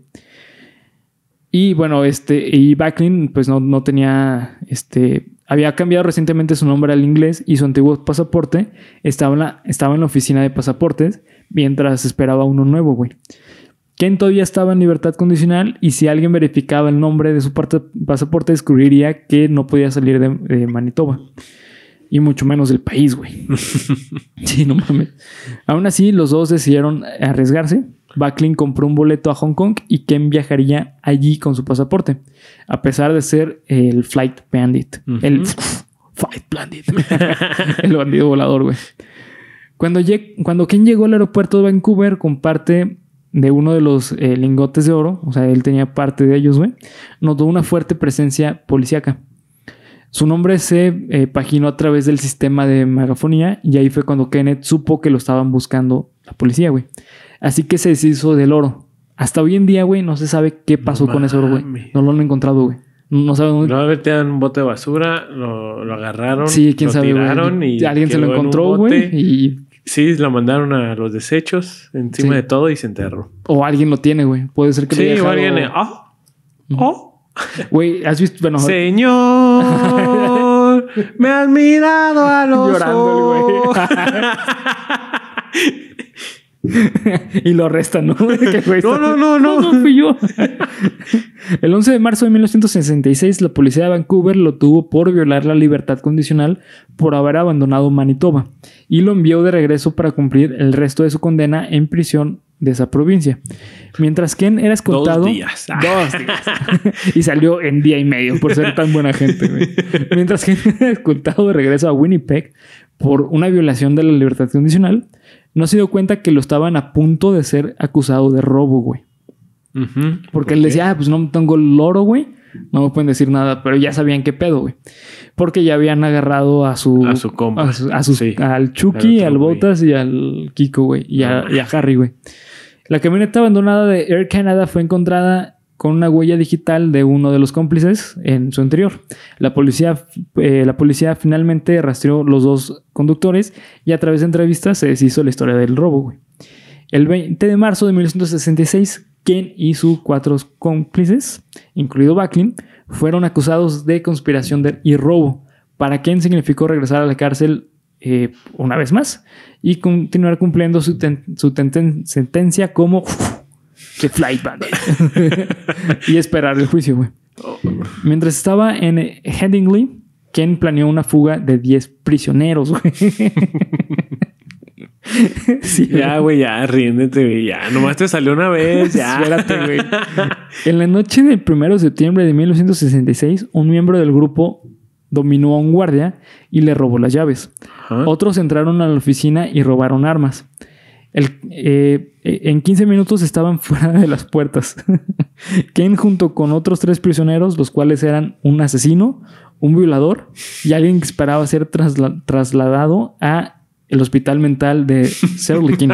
Y bueno, este, y Backlin, pues no, no tenía, este, había cambiado recientemente su nombre al inglés y su antiguo pasaporte estaba en la, estaba en la oficina de pasaportes mientras esperaba uno nuevo, güey. Ken todavía estaba en libertad condicional y si alguien verificaba el nombre de su pasaporte descubriría que no podía salir de, Manitoba. Y mucho menos del país, güey. sí, no mames. Aún así, los dos decidieron arriesgarse. Backlin compró un boleto a Hong Kong y Ken viajaría allí con su pasaporte, a pesar de ser el Flight Bandit. El Flight Bandit. el bandido volador, güey. Cuando, cuando Ken llegó al aeropuerto de Vancouver con parte de uno de los eh, lingotes de oro, o sea, él tenía parte de ellos, güey, notó una fuerte presencia policíaca. Su nombre se eh, paginó a través del sistema de megafonía y ahí fue cuando Kenneth supo que lo estaban buscando la policía, güey. Así que se deshizo del oro. Hasta hoy en día, güey, no se sabe qué pasó con ese oro, güey. No lo han encontrado, güey. No sabe dónde. Lo metían un bote de basura, lo, agarraron. Sí, quién sabe. y alguien se lo encontró, güey. Y Sí, lo mandaron a los desechos encima de todo y se enterró. O alguien lo tiene, güey. Puede ser que Sí, o alguien. ¡Oh! ¡Oh! Güey, has visto. Bueno, Señor, me has mirado a los Llorando, güey. y lo arrestan, ¿no? no, no, no, no. No, fui yo. El 11 de marzo de 1966, la policía de Vancouver lo tuvo por violar la libertad condicional por haber abandonado Manitoba y lo envió de regreso para cumplir el resto de su condena en prisión de esa provincia. Mientras Ken era escoltado. Dos días. Dos días. y salió en día y medio por ser tan buena gente, Mientras Ken era escoltado de regreso a Winnipeg por una violación de la libertad condicional, no se dio cuenta que lo estaban a punto de ser acusado de robo, güey. Porque él decía, ah, pues no tengo el oro, güey. No me pueden decir nada, pero ya sabían qué pedo, güey. Porque ya habían agarrado a su... A su compa. Al Chucky, al, Botas y al Kiko, güey. Y, a, y a Harry, güey. La camioneta abandonada de Air Canada fue encontrada con una huella digital de uno de los cómplices en su interior. La policía, eh, la policía finalmente rastreó los dos conductores y a través de entrevistas se deshizo la historia del robo. El 20 de marzo de 1966, Ken y sus cuatro cómplices, incluido Backlin, fueron acusados de conspiración y robo. Para Ken significó regresar a la cárcel eh, una vez más y continuar cumpliendo su sentencia como The Flight Bandit. y esperar el juicio, güey. Mientras estaba en Headingley, Ken planeó una fuga de 10 prisioneros, güey. Sí, ya, güey, ya, ríndete, güey. Ya, nomás te salió una vez, ya. Espérate, güey. En la noche del 1 de septiembre de 1966, un miembro del grupo dominó a un guardia y le robó las llaves. Otros entraron a la oficina y robaron armas. Eh, en 15 minutos estaban fuera de las puertas. Ken junto con otros tres prisioneros, los cuales eran un asesino, un violador y alguien que esperaba ser trasladado a el hospital mental de Serlikin.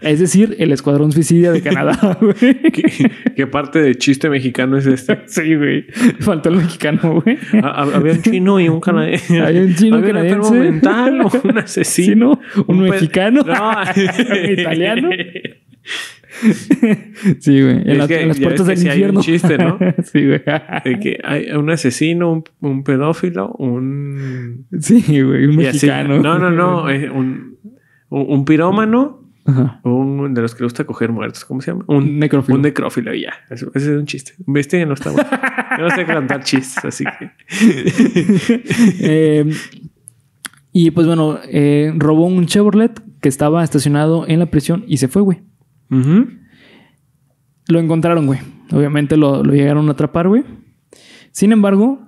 es decir, el escuadrón suicida de Canadá, güey. ¿Qué, qué parte de chiste mexicano es este? Sí, güey. Faltó el mexicano, güey. Ah, Había un chino y un canadiense. Había un chino Había un canadiense. mental, un asesino. Un, mexicano. No. Un italiano. Sí, güey. En, las- que en las puertas del que sí hay un infierno. chiste, ¿no? sí, güey. De que hay un asesino, un, un pedófilo, un... Sí, güey. Un así. mexicano. No, no, no. un, un, pirómano, Ajá. un de los que le gusta coger muertos. ¿Cómo se llama? Un, necrófilo. Un necrófilo y ya. Ese es un chiste. Viste, no está bueno. Yo no sé cantar chistes, así que... Eh, y pues bueno, eh, robó un Chevrolet que estaba estacionado en la prisión y se fue, güey. Lo encontraron, güey. Obviamente lo, lo llegaron a atrapar, güey. Sin embargo,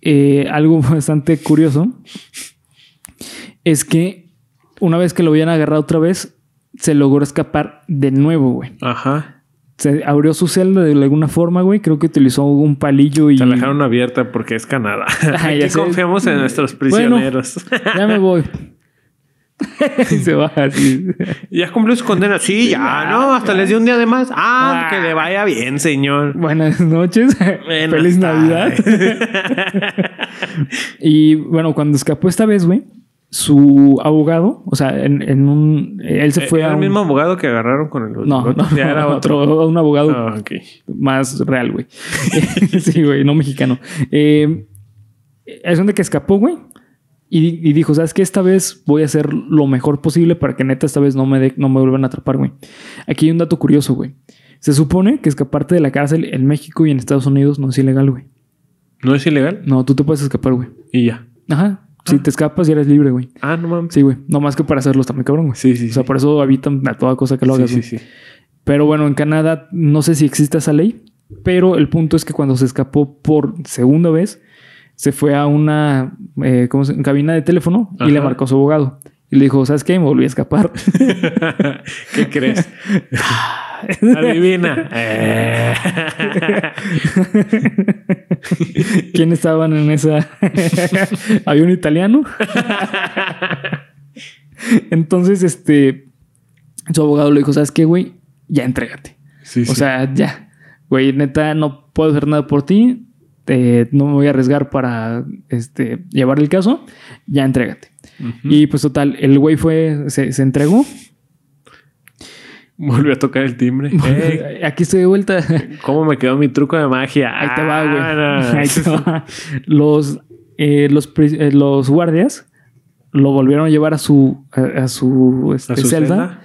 eh, algo bastante curioso es que una vez que lo habían agarrado otra vez, se logró escapar de nuevo, güey. Ajá. Se abrió su celda de alguna forma, güey. Creo que utilizó un palillo y... Se la dejaron abierta porque es Canadá. Ya Aquí confiamos en nuestros Bueno. prisioneros. Ya me voy. y se va así. ya cumplió su condena. Sí, ya, ¿no? Hasta les dio un día de más. Ah, Ah. que le vaya bien, señor. Buenas noches. Buenas Feliz Navidad. y bueno, cuando escapó esta vez, güey, su abogado, o sea, en, en un. Él se fue ¿Era a. el un- mismo abogado que agarraron con el No, no, Ya era otro. Un abogado Ah, más real, güey. sí, güey, no mexicano. Eh, es donde que escapó, güey. Y, y dijo, ¿sabes qué? Esta vez voy a hacer lo mejor posible para que neta esta vez no me, de- no me vuelvan a atrapar, güey. Aquí hay un dato curioso, güey. Se supone que escaparte de la cárcel en México y en Estados Unidos no es ilegal, güey. ¿No es ilegal? No, tú te puedes escapar, güey. Y ya. Ajá. Si te escapas y eres libre, güey. Ah, no mames. Sí, güey. No más que para hacerlo está muy cabrón, güey. Sí, sí, O sea, sí. por eso habitan a toda cosa que lo Sí, hagas, sí, güey. sí. Pero bueno, en Canadá no sé si existe esa ley, pero el punto es que cuando se escapó por segunda vez, se fue a una eh, ¿cómo se- cabina de teléfono y le marcó a su abogado. Y le dijo, ¿sabes qué? Me volví a escapar. ¿Qué crees? Adivina. Eh. ¿Quién estaban en esa? Había un italiano. Entonces, este, su abogado le dijo, ¿sabes qué, güey? Ya entrégate. Sí, O sí. sea, ya. Güey, neta, no puedo hacer nada por ti. Te- no me voy a arriesgar para este, llevar el caso. Ya entrégate. Y pues total, el güey fue, se, se entregó. Volvió a tocar el timbre. Ey, Aquí estoy de vuelta. ¿Cómo me quedó mi truco de magia? Ahí te va, güey. Ah, no. Ahí te va. Los, eh, los, eh, los guardias lo volvieron a llevar a su, a, a su, este, ¿A su celda. celda?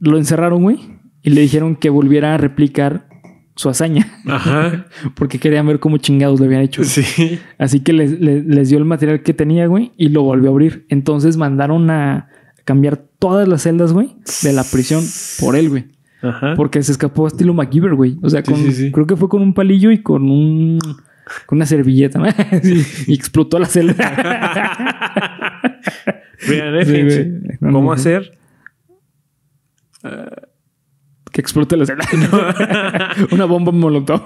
Lo encerraron, güey. Y le dijeron que volviera a replicar su hazaña. Ajá. Porque querían ver cómo chingados lo habían hecho. Sí. Así que les, les- les dio el material que tenía, güey, y lo volvió a abrir. Entonces mandaron a cambiar todas las celdas, güey, de la prisión por él, güey. Ajá. Porque se escapó estilo MacGyver, güey. O sea, Sí, con, sí, sí. creo que fue con un palillo y con un con una servilleta, ¿no? Sí, y explotó la celda. Vean, eh, ¿Cómo hacer? Que explote la celda. una bomba molotov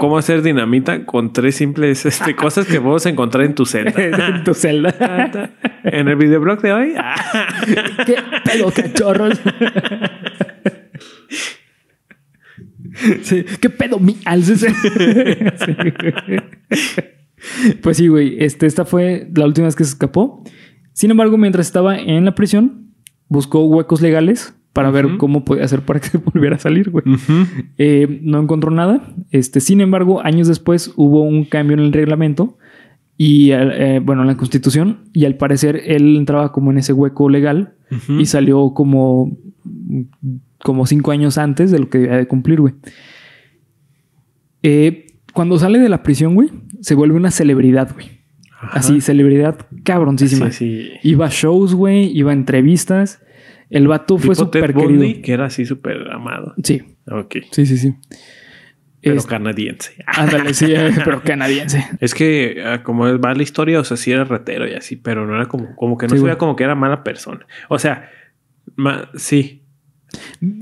¿Cómo hacer dinamita con tres simples este, cosas que vamos a encontrar en tu celda? en tu celda. En el videoblog de hoy. ¿Qué pedo, cachorros? Sí, ¿Qué pedo, mi alces? Sí. Pues sí, güey. Este, esta fue la última vez que se escapó. Sin embargo, mientras estaba en la prisión, buscó huecos legales para ver cómo podía hacer para que volviera a salir, güey. Eh, no encontró nada. Este, sin embargo, años después hubo un cambio en el reglamento y, eh, bueno, en la constitución. Y al parecer él entraba como en ese hueco legal y salió como, como cinco años antes de lo que debía de cumplir, güey. Eh, cuando sale de la prisión, güey, se vuelve una celebridad, güey. Así, celebridad cabroncísima. Sí, sí. Iba a shows, güey, iba a entrevistas. El vato fue Tipo Ted súper querido. que era así súper amado. Sí, Ok. sí, sí, sí. Pero Es- canadiense. Ándale, sí, eh, pero canadiense. Es que ah, como va la historia, o sea, sí era ratero y así, pero no era como, como que no Sí, veía como que era mala persona. O sea, ma- sí.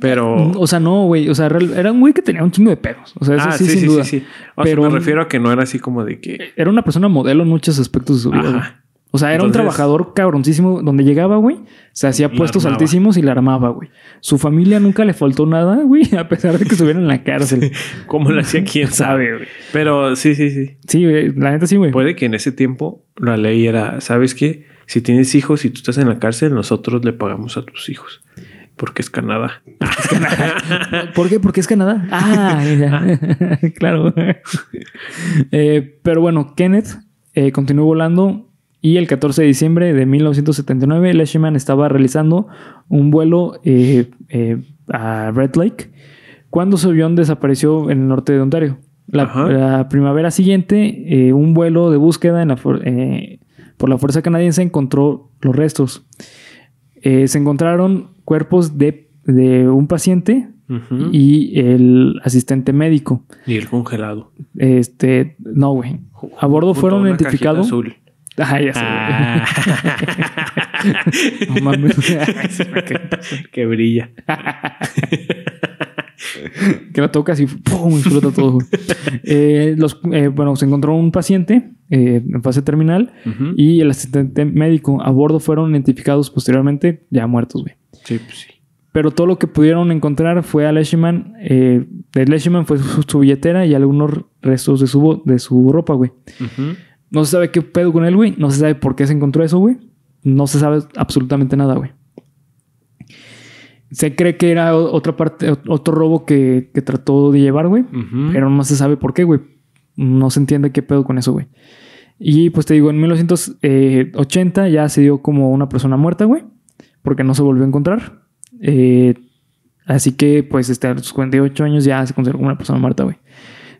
Pero. O sea, no, güey. O sea, era un güey que tenía un chingo de pedos. O sea, eso ah, sí, sí, sin sí, duda. sí, sí. O Pero- sea, me refiero a que no era así como de que. Era una persona modelo en muchas aspectos de su vida. Ajá. O sea, era un trabajador cabroncísimo. Donde llegaba, güey, se hacía puestos armaba. altísimos y la armaba, güey. Su familia nunca le faltó nada, güey, a pesar de que estuviera en la cárcel. ¿Cómo lo hacía? ¿Quién sabe? güey. Pero sí, sí, sí. Sí, güey, la neta sí, güey. Puede que en ese tiempo la ley era, ¿sabes qué? Si tienes hijos y tú estás en la cárcel, nosotros le pagamos a tus hijos. Porque es Canadá. ¿Por qué? Porque es Canadá. Ah, ya. claro. Eh, pero bueno, Kenneth eh, continuó volando y el 14 de diciembre de 1979 Leishman estaba realizando un vuelo eh, eh, a Red Lake cuando su avión desapareció en el norte de Ontario. La, primavera siguiente, eh, un vuelo de búsqueda en la por la Fuerza Canadiense encontró los restos. Se encontraron cuerpos de, de un paciente y el asistente médico. Y el congelado. Este, no, güey. A bordo Junto fueron identificados. Ah, ya sé. Ah. No mames. que brilla. que la tocas y ¡pum! explota todo. Eh, los, eh, bueno, se encontró un paciente eh, en fase terminal y el asistente médico a bordo fueron identificados posteriormente ya muertos, güey. Sí, pues sí. Pero todo lo que pudieron encontrar fue a Leishman. Eh, de Leishman fue su, su billetera y algunos restos de su, de su ropa, güey. Ujú. No se sabe qué pedo con él, güey. No se sabe por qué se encontró eso, güey. No se sabe absolutamente nada, güey. Se cree que era otra parte, ot- otro robo que, que trató de llevar, güey. Pero no se sabe por qué, güey. No se entiende qué pedo con eso, güey. Y pues te digo, en 1980 ya se dio como una persona muerta, güey. Porque no se volvió a encontrar. Eh, así que, pues, este, a los 48 años ya se considera como una persona muerta, güey.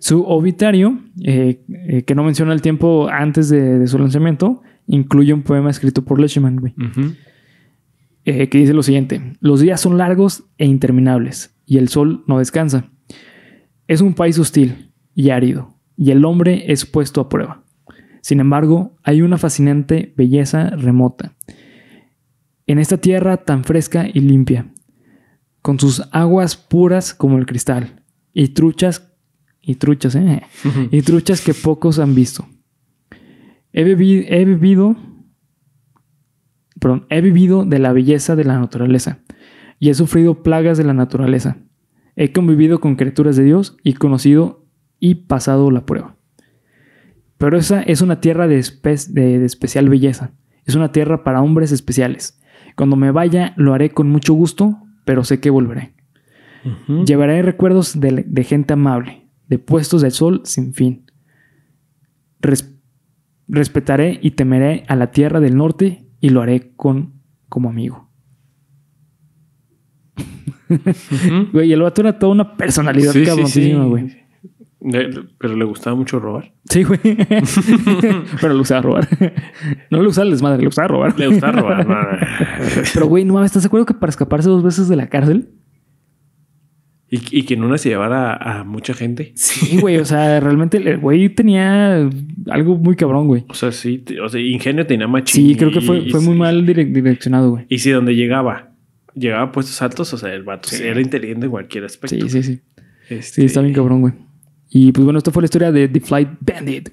Su obituario, eh, eh, que no menciona el tiempo antes de, de su lanzamiento, incluye un poema escrito por Leishman, güey eh, que dice lo siguiente: Los días son largos e interminables, y el sol no descansa. Es un país hostil y árido, y el hombre es puesto a prueba. Sin embargo, hay una fascinante belleza remota. En esta tierra tan fresca y limpia, con sus aguas puras como el cristal, y truchas, y truchas, eh, y truchas que pocos han visto. He, vivido, perdón, he vivido de la belleza de la naturaleza y he sufrido plagas de la naturaleza. He convivido con criaturas de Dios y conocido y pasado la prueba. Pero esa es una tierra de, espe- de- de especial belleza. Es una tierra para hombres especiales. Cuando me vaya lo haré con mucho gusto, pero sé que volveré. Llevaré recuerdos de, de gente amable, de puestos del sol sin fin. Res- respetaré y temeré a la tierra del norte y lo haré con como amigo. Güey, el vato era toda una personalidad Sí, güey. Le- Pero le gustaba mucho robar. Sí, güey. Pero lo usaba a robar. No lo usaba el desmadre, lo usaba a robar. Le gustaba robar. Pero, güey, no mames, ¿estás de acuerdo que para escaparse dos veces de la cárcel? Y, y que en una se llevara a mucha gente. Sí, güey. O sea, realmente el güey tenía algo muy cabrón, güey. O sea, sí. O sea, ingenio tenía machín. Sí, creo que fue, fue muy mal direc- direccionado, güey. Y si donde llegaba, llegaba a puestos altos, o sea, el vato Sí. era inteligente en cualquier aspecto. Sí, sí, sí. Este, Sí, está bien cabrón, güey. Y pues bueno, esta fue la historia de The Flight Bandit.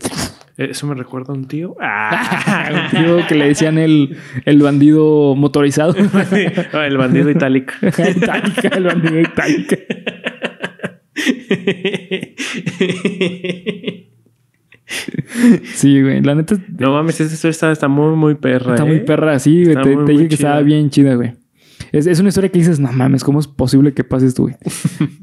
Eso me recuerda a un tío. Ah. Un tío que le decían el, el bandido motorizado. El bandido itálico. Itálica, el bandido itálica. Sí, güey. La neta no mames, esta historia está, está muy, muy perra. está ¿eh? muy perra así, güey. Te, muy, te muy dije que estaba bien chida, güey. Es, es una historia que dices, no mames, ¿cómo es posible que pase esto, güey?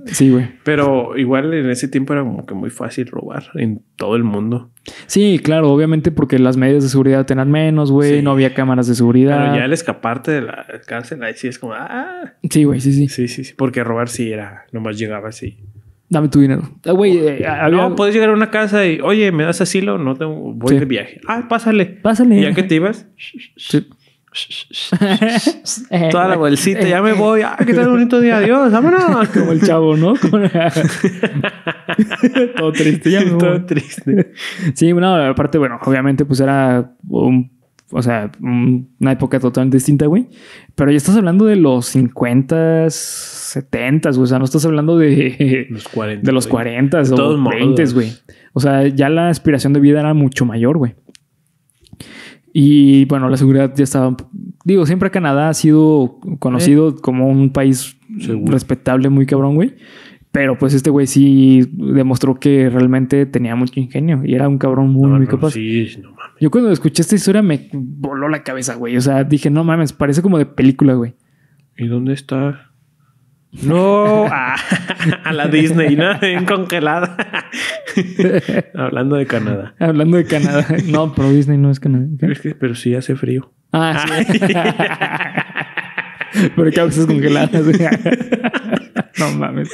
Sí, güey. Pero igual en ese tiempo era como que muy fácil robar en todo el mundo. Sí, claro, obviamente porque las medidas de seguridad tenían menos, güey. Sí. No había cámaras de seguridad. Pero ya al escaparte de la cárcel, ahí sí es como, ah. Sí, güey, sí, sí. Sí, sí, sí. Porque robar sí era, nomás llegaba así. Dame tu dinero. Ah, Güey, eh, había... No, puedes llegar a una casa y, oye, ¿me das asilo? No tengo, voy Sí. de viaje. Ah, pásale. Pásale. Y ya que te ibas, Sí. toda la bolsita, ya me voy. Ah, qué tal bonito día, adiós, vámonos. Como el chavo, ¿no? Todo triste. Ya me voy. Todo triste. Sí, bueno, aparte, bueno, obviamente, pues era un, o sea, un- una época totalmente distinta, güey. Pero ya estás hablando de los 50, 70, güey. O sea, no estás hablando de, Los 40. de los güey. 40 De o todos 20, modos. güey. O sea, ya la aspiración de vida era mucho mayor, güey. Y bueno, la seguridad ya estaba. Digo, siempre Canadá ha sido conocido como un país Seguro. respetable, muy cabrón, güey. Pero pues este güey sí demostró que realmente tenía mucho ingenio y era un cabrón muy, No, muy capaz. Sí, no. Yo cuando escuché esta historia me voló la cabeza, güey. O sea, dije, no mames, parece como de película, güey. ¿Y dónde está? No, ah, a la Disney, ¿no? En congelada. Hablando de Canadá. Hablando de Canadá. No, pero Disney no es Canadá. Es que, pero sí hace frío. Ah, sí. pero cabezas congeladas. no mames.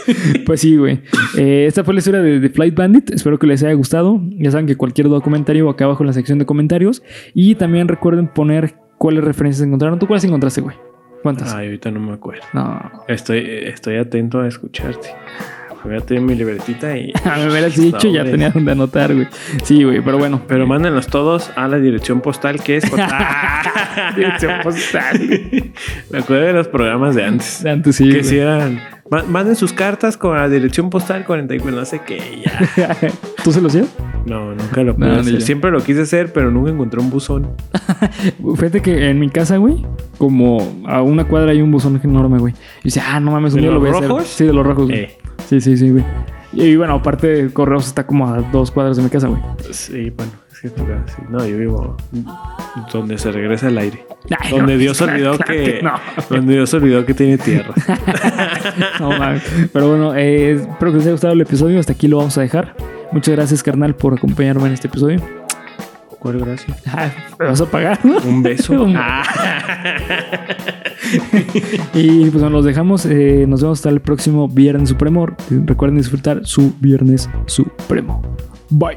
Pues sí, güey. Eh, esta fue la historia de, de Flight Bandit. Espero que les haya gustado. Ya saben que cualquier duda comentario acá abajo en la sección de comentarios. Y también recuerden poner cuáles referencias encontraron. ¿Tú cuáles encontraste, güey? ¿Cuántas? Ay, ahorita no me acuerdo. No. Estoy, estoy atento a escucharte. Voy a tener mi libretita y. A me hubieras dicho, ya tenía donde anotar, güey. Sí, güey, pero bueno. Pero mándenlos todos a la dirección postal que es. Dirección postal. Me acuerdo de los programas de antes. Antes sí. que si eran. "Ma- Manden sus cartas con la dirección postal 44, no sé qué, ya. ¿Tú se lo hacías? No, nunca lo pude No, hacer. Siempre lo quise hacer, pero nunca encontré un buzón. Fíjate que en mi casa, güey, como a una cuadra hay un buzón enorme, güey. Y dice, ah, no mames, un ¿De día lo los voy a rojos? hacer. Sí, de los rojos, güey. Eh, Sí, sí, sí, güey. Y bueno, aparte, Correos está como a dos cuadras de mi casa, güey. sí, bueno, es que tu casa, sí. No, yo vivo donde se regresa el aire. Ay, Donde no, Dios claro olvidó que que. no. Donde Dios olvidó que tiene tierra. No mames. Pero bueno, eh, espero que les haya gustado el episodio. Hasta aquí lo vamos a dejar. Muchas gracias, carnal, por acompañarme en este episodio. ¿Cuál gracias? Ah, me vas a pagar, ¿no? Un beso. Un- Ah. Y pues los dejamos. Eh, nos vemos hasta el próximo Viernes Supremo. Recuerden disfrutar su Viernes Supremo. Bye.